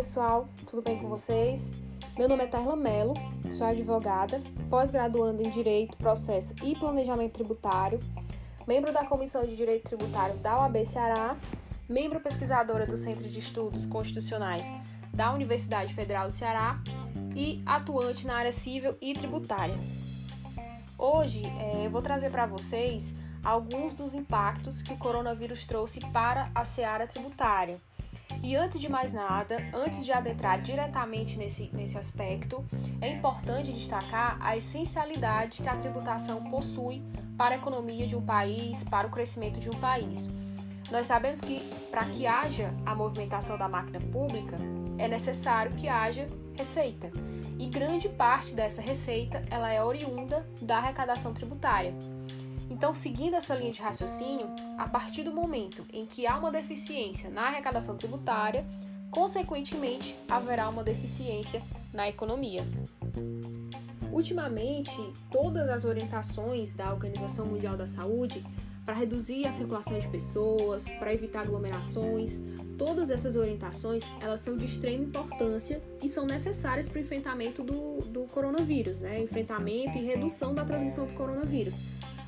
pessoal, tudo bem com vocês? Meu nome é Tarla Mello, sou advogada, pós-graduanda em Direito, Processo e Planejamento Tributário, membro da Comissão de Direito Tributário da UAB Ceará, membro pesquisadora do Centro de Estudos Constitucionais da Universidade Federal do Ceará e atuante na área civil e tributária. Hoje é, eu vou trazer para vocês alguns dos impactos que o coronavírus trouxe para a seara tributária e antes de mais nada, antes de adentrar diretamente nesse, nesse aspecto, é importante destacar a essencialidade que a tributação possui para a economia de um país, para o crescimento de um país. Nós sabemos que para que haja a movimentação da máquina pública, é necessário que haja receita. E grande parte dessa receita ela é oriunda da arrecadação tributária. Então, seguindo essa linha de raciocínio, a partir do momento em que há uma deficiência na arrecadação tributária, consequentemente haverá uma deficiência na economia. Ultimamente, todas as orientações da Organização Mundial da Saúde para reduzir a circulação de pessoas, para evitar aglomerações, todas essas orientações elas são de extrema importância e são necessárias para o enfrentamento do, do coronavírus, né? enfrentamento e redução da transmissão do coronavírus.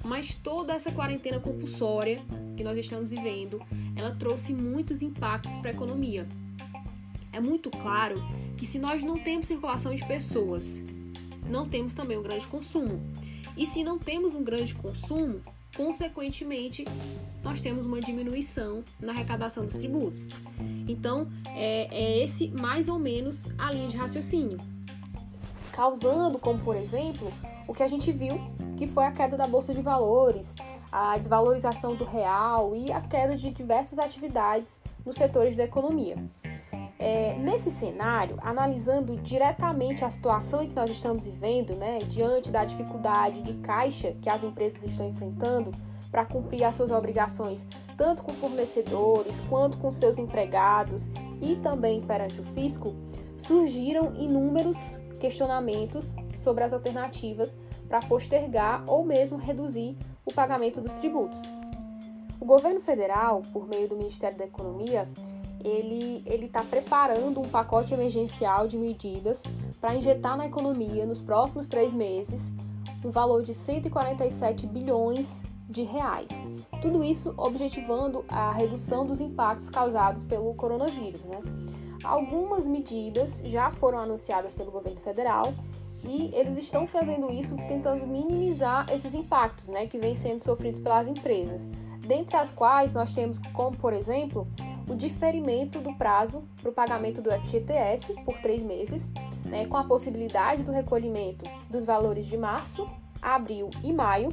Mas toda essa quarentena compulsória que nós estamos vivendo, ela trouxe muitos impactos para a economia. É muito claro que se nós não temos circulação de pessoas, não temos também um grande consumo. E se não temos um grande consumo, consequentemente, nós temos uma diminuição na arrecadação dos tributos. Então, é, é esse mais ou menos a linha de raciocínio. Causando, como por exemplo, o que a gente viu, que foi a queda da bolsa de valores, a desvalorização do real e a queda de diversas atividades nos setores da economia. É, nesse cenário, analisando diretamente a situação em que nós estamos vivendo, né, diante da dificuldade de caixa que as empresas estão enfrentando para cumprir as suas obrigações, tanto com fornecedores quanto com seus empregados e também perante o fisco, surgiram inúmeros questionamentos sobre as alternativas para postergar ou mesmo reduzir o pagamento dos tributos. O governo federal, por meio do Ministério da Economia, ele está preparando um pacote emergencial de medidas para injetar na economia nos próximos três meses um valor de 147 bilhões de reais. Tudo isso objetivando a redução dos impactos causados pelo coronavírus. Né? Algumas medidas já foram anunciadas pelo governo federal e eles estão fazendo isso tentando minimizar esses impactos né, que vêm sendo sofridos pelas empresas, dentre as quais nós temos como, por exemplo, o diferimento do prazo para o pagamento do FGTS por três meses, né, com a possibilidade do recolhimento dos valores de março, abril e maio,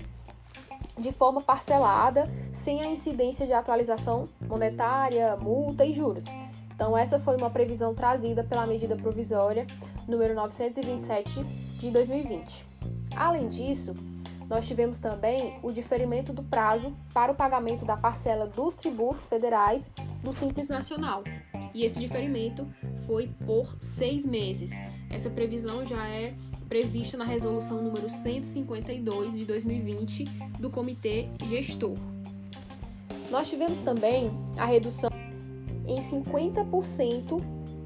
de forma parcelada, sem a incidência de atualização monetária, multa e juros. Então, essa foi uma previsão trazida pela medida provisória número 927 de 2020. Além disso, nós tivemos também o diferimento do prazo para o pagamento da parcela dos tributos federais do Simples Nacional. E esse diferimento foi por seis meses. Essa previsão já é prevista na resolução número 152 de 2020 do Comitê Gestor. Nós tivemos também a redução em 50%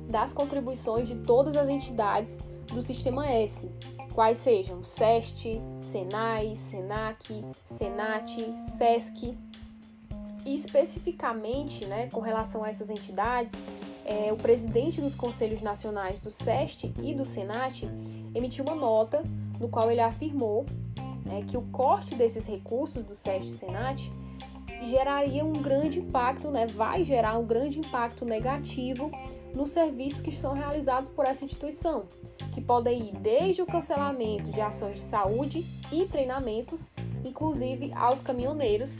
das contribuições de todas as entidades do Sistema S, quais sejam SEST, SENAI, SENAC, SENAT, SESC. E especificamente, né, com relação a essas entidades, é, o presidente dos Conselhos Nacionais do SEST e do SENAT emitiu uma nota no qual ele afirmou né, que o corte desses recursos do SEST e SENAT geraria um grande impacto, né, vai gerar um grande impacto negativo nos serviços que são realizados por essa instituição, que podem ir desde o cancelamento de ações de saúde e treinamentos, inclusive aos caminhoneiros,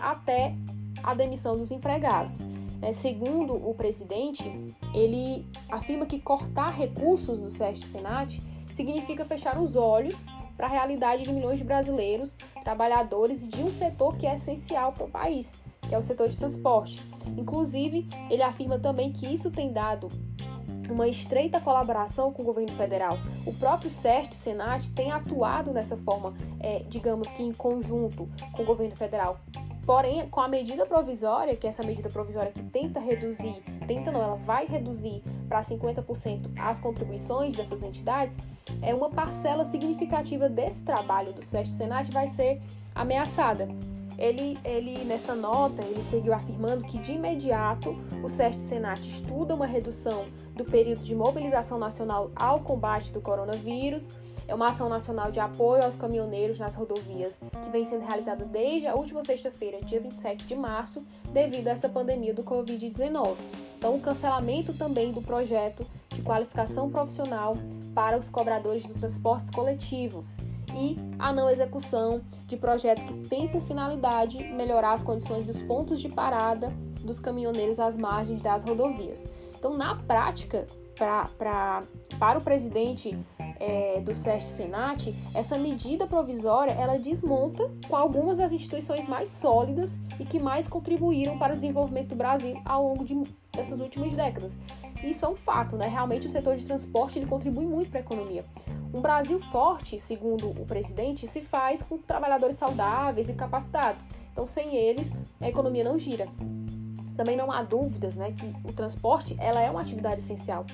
até a demissão dos empregados. É, segundo o presidente, ele afirma que cortar recursos do SEST Senat significa fechar os olhos para a realidade de milhões de brasileiros, trabalhadores de um setor que é essencial para o país, que é o setor de transporte. Inclusive, ele afirma também que isso tem dado uma estreita colaboração com o governo federal. O próprio SEST, Senat, tem atuado dessa forma, é, digamos que em conjunto com o governo federal. Porém, com a medida provisória, que é essa medida provisória que tenta reduzir tenta não, ela vai reduzir para 50% as contribuições dessas entidades, é uma parcela significativa desse trabalho do SESC Senat vai ser ameaçada. Ele, ele, nessa nota, ele seguiu afirmando que de imediato o SESC Senat estuda uma redução do período de mobilização nacional ao combate do coronavírus, é uma ação nacional de apoio aos caminhoneiros nas rodovias que vem sendo realizada desde a última sexta-feira, dia 27 de março, devido a essa pandemia do Covid-19. Então, o cancelamento também do projeto de qualificação profissional para os cobradores dos transportes coletivos e a não execução de projetos que têm por finalidade melhorar as condições dos pontos de parada dos caminhoneiros às margens das rodovias. Então, na prática, pra, pra, para o presidente é, do SEST Senat, essa medida provisória ela desmonta com algumas das instituições mais sólidas e que mais contribuíram para o desenvolvimento do Brasil ao longo de, dessas últimas décadas. Isso é um fato, né? Realmente o setor de transporte ele contribui muito para a economia. Um Brasil forte, segundo o presidente, se faz com trabalhadores saudáveis e capacitados. Então, sem eles, a economia não gira. Também não há dúvidas, né, que o transporte ela é uma atividade essencial.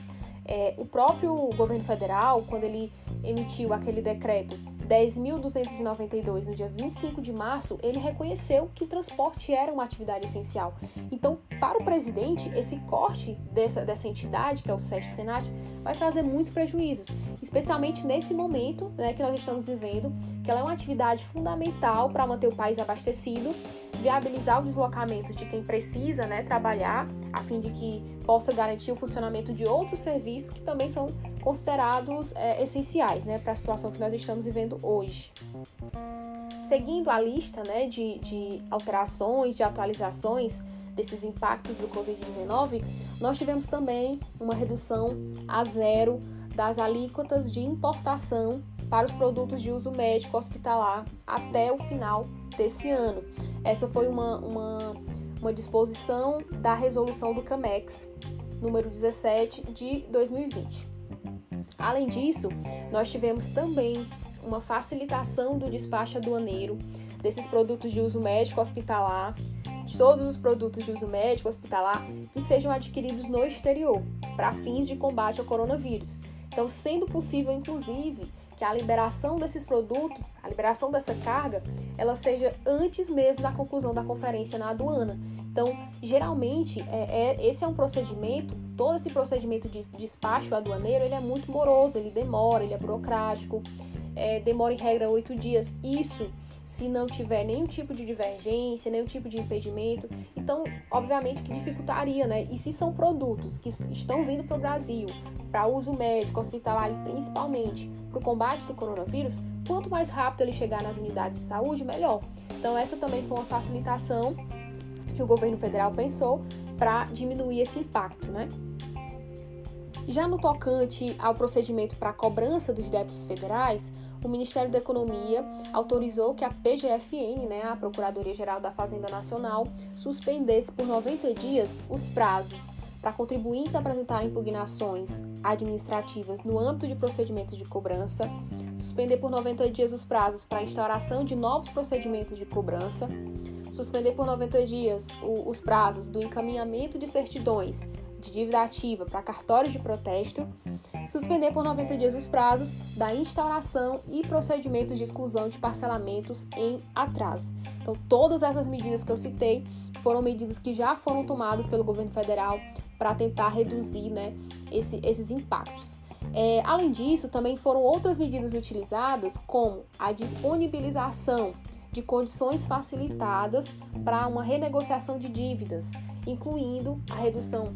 É, o próprio governo federal, quando ele emitiu aquele decreto 10.292 no dia 25 de março, ele reconheceu que o transporte era uma atividade essencial. Então, para o presidente, esse corte dessa, dessa entidade, que é o SESC Senat, vai trazer muitos prejuízos, especialmente nesse momento né, que nós estamos vivendo, que ela é uma atividade fundamental para manter o país abastecido, viabilizar o deslocamento de quem precisa né, trabalhar, a fim de que possa garantir o funcionamento de outros serviços que também são considerados é, essenciais né, para a situação que nós estamos vivendo hoje. Seguindo a lista né, de, de alterações, de atualizações desses impactos do Covid-19, nós tivemos também uma redução a zero das alíquotas de importação para os produtos de uso médico hospitalar até o final desse ano. Essa foi uma, uma, uma disposição da resolução do CAMEX, número 17 de 2020. Além disso, nós tivemos também uma facilitação do despacho aduaneiro desses produtos de uso médico hospitalar, de todos os produtos de uso médico hospitalar que sejam adquiridos no exterior, para fins de combate ao coronavírus. Então, sendo possível, inclusive, que a liberação desses produtos, a liberação dessa carga, ela seja antes mesmo da conclusão da conferência na aduana. Então, geralmente, é, é, esse é um procedimento, todo esse procedimento de despacho aduaneiro, ele é muito moroso, ele demora, ele é burocrático, é, demora em regra oito dias. Isso se não tiver nenhum tipo de divergência, nenhum tipo de impedimento. Então, obviamente que dificultaria, né? E se são produtos que estão vindo para o Brasil para uso médico, hospitalar principalmente para o combate do coronavírus, quanto mais rápido ele chegar nas unidades de saúde, melhor. Então, essa também foi uma facilitação que o governo federal pensou para diminuir esse impacto, né? Já no tocante ao procedimento para cobrança dos débitos federais, o Ministério da Economia autorizou que a PGFN, né, a Procuradoria-Geral da Fazenda Nacional, suspendesse por 90 dias os prazos para contribuintes apresentar impugnações administrativas no âmbito de procedimentos de cobrança, suspender por 90 dias os prazos para instauração de novos procedimentos de cobrança, suspender por 90 dias os prazos do encaminhamento de certidões de dívida ativa para cartórios de protesto, suspender por 90 dias os prazos da instauração e procedimentos de exclusão de parcelamentos em atraso. Então, todas essas medidas que eu citei foram medidas que já foram tomadas pelo governo federal para tentar reduzir né, esse, esses impactos. É, além disso, também foram outras medidas utilizadas, como a disponibilização de condições facilitadas para uma renegociação de dívidas, incluindo a redução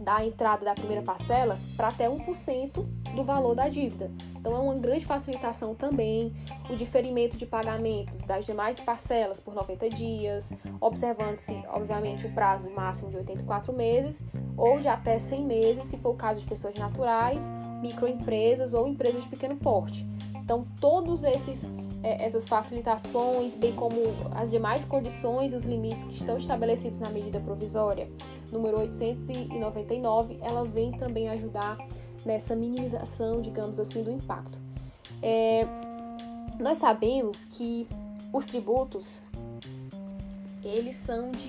da entrada da primeira parcela para até 1% do valor da dívida. Então é uma grande facilitação também o diferimento de pagamentos das demais parcelas por 90 dias, observando-se, obviamente, o prazo máximo de 84 meses ou de até 100 meses, se for o caso de pessoas naturais, microempresas ou empresas de pequeno porte. Então, todos esses é, essas facilitações, bem como as demais condições e os limites que estão estabelecidos na medida provisória número 899, ela vem também ajudar nessa minimização, digamos assim, do impacto. É, nós sabemos que os tributos eles são de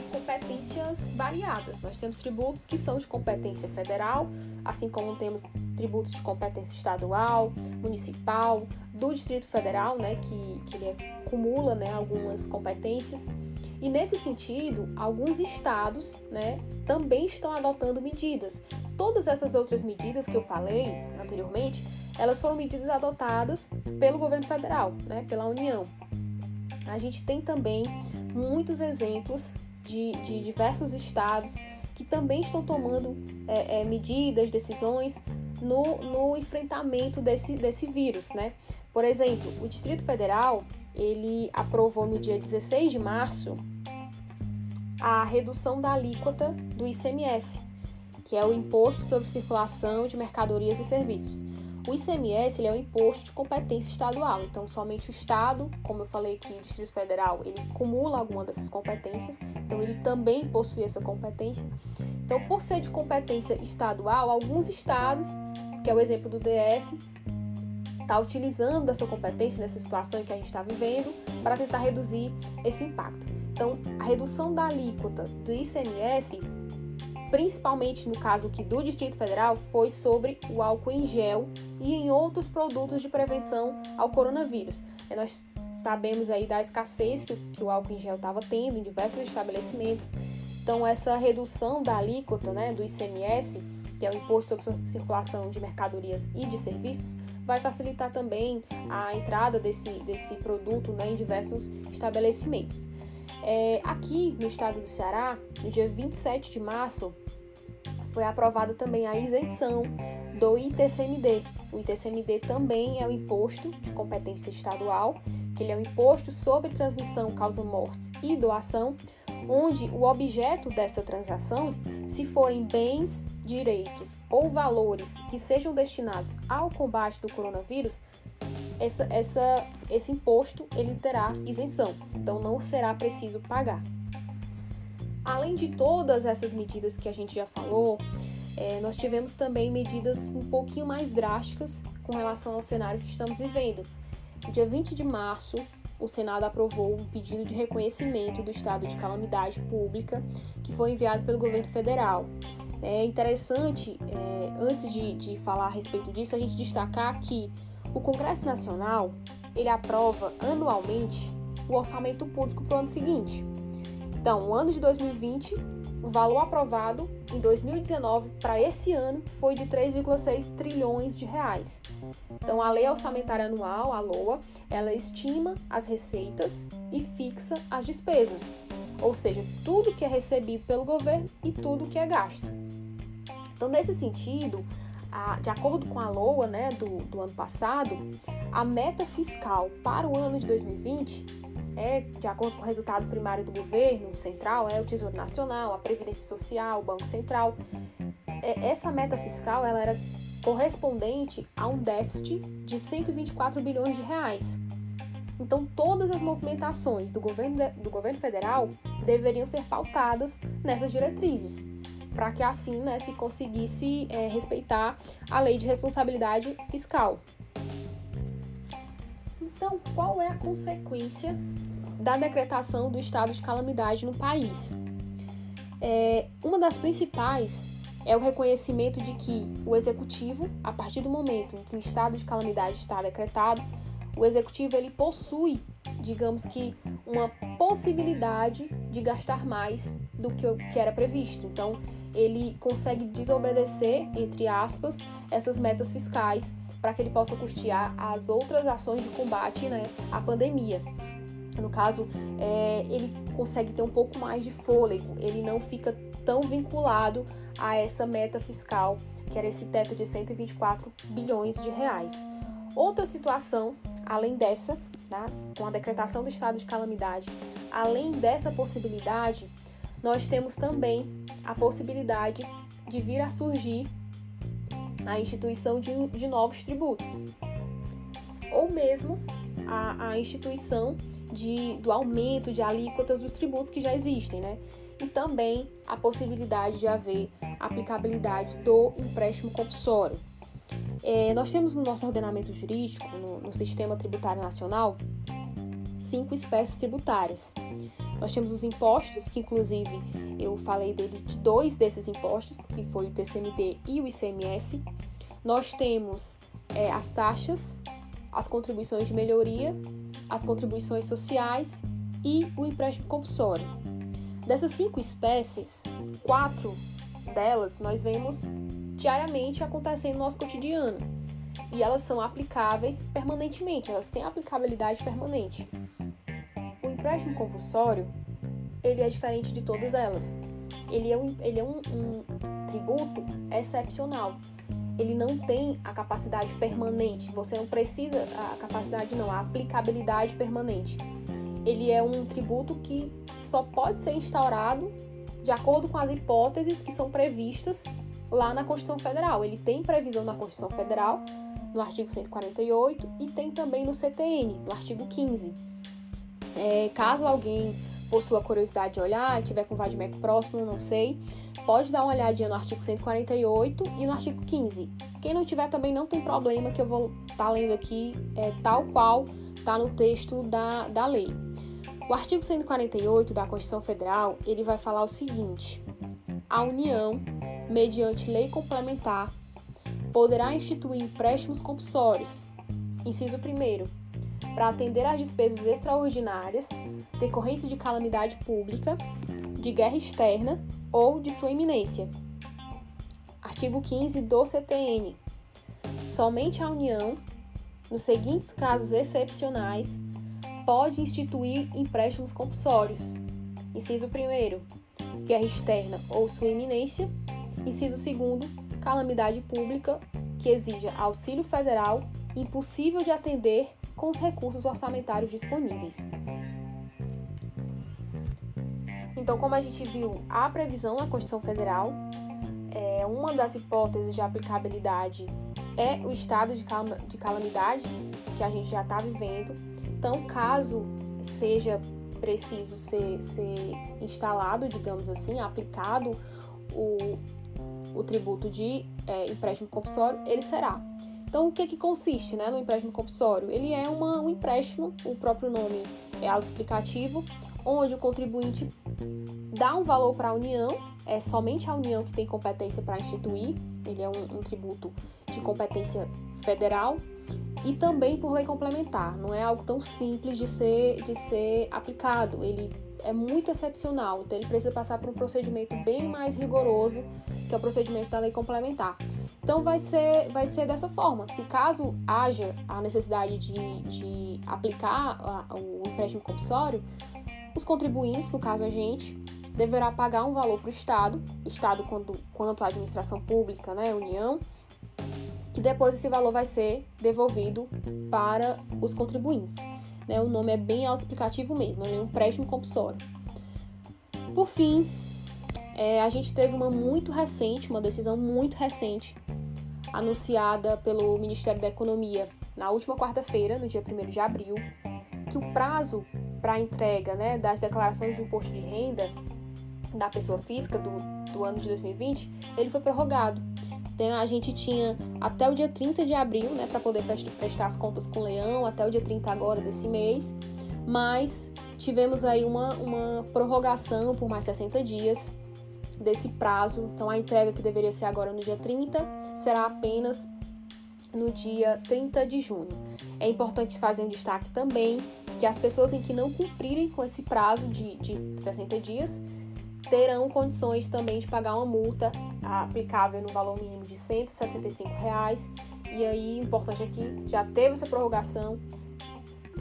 variadas. Nós temos tributos que são de competência federal, assim como temos tributos de competência estadual, municipal, do Distrito Federal, né, que, que ele acumula né, algumas competências. E nesse sentido, alguns estados né, também estão adotando medidas. Todas essas outras medidas que eu falei anteriormente, elas foram medidas adotadas pelo governo federal, né, pela União. A gente tem também muitos exemplos de, de diversos estados que também estão tomando é, é, medidas, decisões no, no enfrentamento desse, desse vírus, né? Por exemplo, o Distrito Federal, ele aprovou no dia 16 de março a redução da alíquota do ICMS, que é o Imposto sobre Circulação de Mercadorias e Serviços. O ICMS é um imposto de competência estadual, então somente o Estado, como eu falei aqui, o Distrito Federal, ele acumula alguma dessas competências, então ele também possui essa competência. Então, por ser de competência estadual, alguns estados, que é o exemplo do DF, está utilizando essa competência nessa situação que a gente está vivendo para tentar reduzir esse impacto. Então, a redução da alíquota do ICMS principalmente no caso aqui do Distrito Federal, foi sobre o álcool em gel e em outros produtos de prevenção ao coronavírus. E nós sabemos aí da escassez que, que o álcool em gel estava tendo em diversos estabelecimentos. Então, essa redução da alíquota né, do ICMS, que é o Imposto sobre Circulação de Mercadorias e de Serviços, vai facilitar também a entrada desse, desse produto né, em diversos estabelecimentos. É, aqui no estado do Ceará, no dia 27 de março, foi aprovada também a isenção do ITCMD. O ITCMD também é o imposto de competência estadual, que ele é o imposto sobre transmissão, causa mortes e doação, onde o objeto dessa transação, se forem bens, direitos ou valores que sejam destinados ao combate do coronavírus, essa, essa, esse imposto ele terá isenção, então não será preciso pagar. Além de todas essas medidas que a gente já falou, é, nós tivemos também medidas um pouquinho mais drásticas com relação ao cenário que estamos vivendo. No dia 20 de março, o Senado aprovou um pedido de reconhecimento do estado de calamidade pública que foi enviado pelo governo federal. É interessante, é, antes de, de falar a respeito disso, a gente destacar que o Congresso Nacional ele aprova anualmente o orçamento público para o ano seguinte. Então, o ano de 2020, o valor aprovado em 2019 para esse ano foi de 3,6 trilhões de reais. Então, a Lei Orçamentária Anual, a LOA, ela estima as receitas e fixa as despesas, ou seja, tudo que é recebido pelo governo e tudo que é gasto. Então, nesse sentido, a, de acordo com a LOA né, do, do ano passado, a meta fiscal para o ano de 2020 é, de acordo com o resultado primário do governo central, é o Tesouro Nacional, a Previdência Social, o Banco Central. É, essa meta fiscal ela era correspondente a um déficit de 124 bilhões de reais. Então, todas as movimentações do governo, do governo federal deveriam ser pautadas nessas diretrizes para que assim né, se conseguisse é, respeitar a lei de responsabilidade fiscal. Então, qual é a consequência da decretação do estado de calamidade no país? É, uma das principais é o reconhecimento de que o executivo, a partir do momento em que o estado de calamidade está decretado, o executivo ele possui, digamos que, uma possibilidade de gastar mais do que que era previsto. Então, ele consegue desobedecer, entre aspas, essas metas fiscais para que ele possa custear as outras ações de combate né, à pandemia. No caso, é, ele consegue ter um pouco mais de fôlego, ele não fica tão vinculado a essa meta fiscal, que era esse teto de 124 bilhões de reais. Outra situação, além dessa, com a decretação do estado de calamidade, além dessa possibilidade, nós temos também a possibilidade de vir a surgir a instituição de, de novos tributos, ou mesmo a, a instituição de, do aumento de alíquotas dos tributos que já existem, né? E também a possibilidade de haver aplicabilidade do empréstimo compulsório. É, nós temos no nosso ordenamento jurídico, no, no sistema tributário nacional, cinco espécies tributárias. Nós temos os impostos, que inclusive eu falei dele de dois desses impostos, que foi o TCMD e o ICMS. Nós temos é, as taxas, as contribuições de melhoria, as contribuições sociais e o empréstimo compulsório. Dessas cinco espécies, quatro delas nós vemos diariamente acontecendo no nosso cotidiano e elas são aplicáveis permanentemente, elas têm aplicabilidade permanente. O empréstimo compulsório ele é diferente de todas elas. Ele é um, ele é um, um tributo excepcional. Ele não tem a capacidade permanente. Você não precisa a capacidade não, a aplicabilidade permanente. Ele é um tributo que só pode ser instaurado de acordo com as hipóteses que são previstas lá na Constituição Federal. Ele tem previsão na Constituição Federal, no artigo 148, e tem também no CTN, no artigo 15. É, caso alguém possua curiosidade de olhar, tiver com Vadmec próximo, não sei, pode dar uma olhadinha no artigo 148 e no artigo 15. Quem não tiver também não tem problema, que eu vou estar tá lendo aqui é, tal qual está no texto da, da lei. O artigo 148 da Constituição Federal, ele vai falar o seguinte: a União, mediante lei complementar, poderá instituir empréstimos compulsórios. Inciso 1 para atender às despesas extraordinárias decorrentes de calamidade pública, de guerra externa ou de sua iminência. Artigo 15 do CTN. Somente a União, nos seguintes casos excepcionais, pode instituir empréstimos compulsórios. Inciso 1 guerra externa ou sua iminência. Inciso 2 calamidade pública que exija auxílio federal impossível de atender com os recursos orçamentários disponíveis. Então, como a gente viu, há previsão na Constituição Federal. É, uma das hipóteses de aplicabilidade é o estado de calamidade que a gente já está vivendo. Então, caso seja preciso ser, ser instalado, digamos assim, aplicado o, o tributo de é, empréstimo compulsório, ele será. Então, o que, que consiste né, no empréstimo compulsório? Ele é uma, um empréstimo, o próprio nome é autoexplicativo, onde o contribuinte dá um valor para a União, é somente a União que tem competência para instituir, ele é um, um tributo de competência federal, e também por lei complementar. Não é algo tão simples de ser, de ser aplicado. Ele é muito excepcional, então ele precisa passar por um procedimento bem mais rigoroso que é o procedimento da lei complementar. Então vai ser, vai ser dessa forma. Se caso haja a necessidade de, de aplicar a, o empréstimo compulsório, os contribuintes, no caso a gente, deverá pagar um valor para o Estado, Estado quanto, quanto a administração pública, né, União, que depois esse valor vai ser devolvido para os contribuintes. Né? O nome é bem autoexplicativo mesmo, é um empréstimo compulsório. Por fim, é, a gente teve uma muito recente, uma decisão muito recente, anunciada pelo Ministério da Economia na última quarta-feira, no dia 1 de abril, que o prazo para entrega né, das declarações do imposto de renda da pessoa física do, do ano de 2020, ele foi prorrogado. Então a gente tinha até o dia 30 de abril, né, para poder prestar as contas com o leão, até o dia 30 agora desse mês, mas tivemos aí uma, uma prorrogação por mais 60 dias desse prazo. Então a entrega que deveria ser agora no dia 30 será apenas no dia 30 de junho. É importante fazer um destaque também que as pessoas em que não cumprirem com esse prazo de, de 60 dias terão condições também de pagar uma multa aplicável no valor mínimo de 165 reais. E aí, importante aqui, já teve essa prorrogação,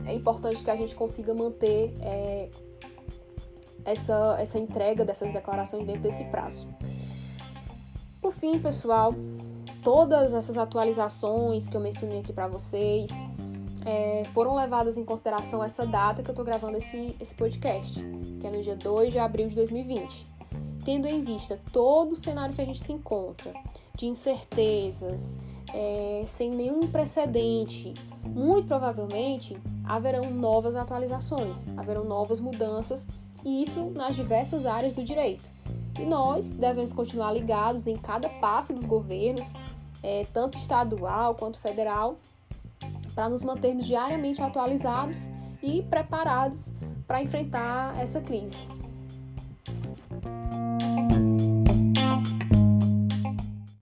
é importante que a gente consiga manter é, essa, essa entrega dessas declarações dentro desse prazo. Por fim, pessoal, todas essas atualizações que eu mencionei aqui para vocês é, foram levadas em consideração essa data que eu estou gravando esse, esse podcast, que é no dia 2 de abril de 2020 tendo em vista todo o cenário que a gente se encontra, de incertezas, é, sem nenhum precedente, muito provavelmente haverão novas atualizações, haverão novas mudanças, e isso nas diversas áreas do direito. E nós devemos continuar ligados em cada passo dos governos, é, tanto estadual quanto federal, para nos mantermos diariamente atualizados e preparados para enfrentar essa crise.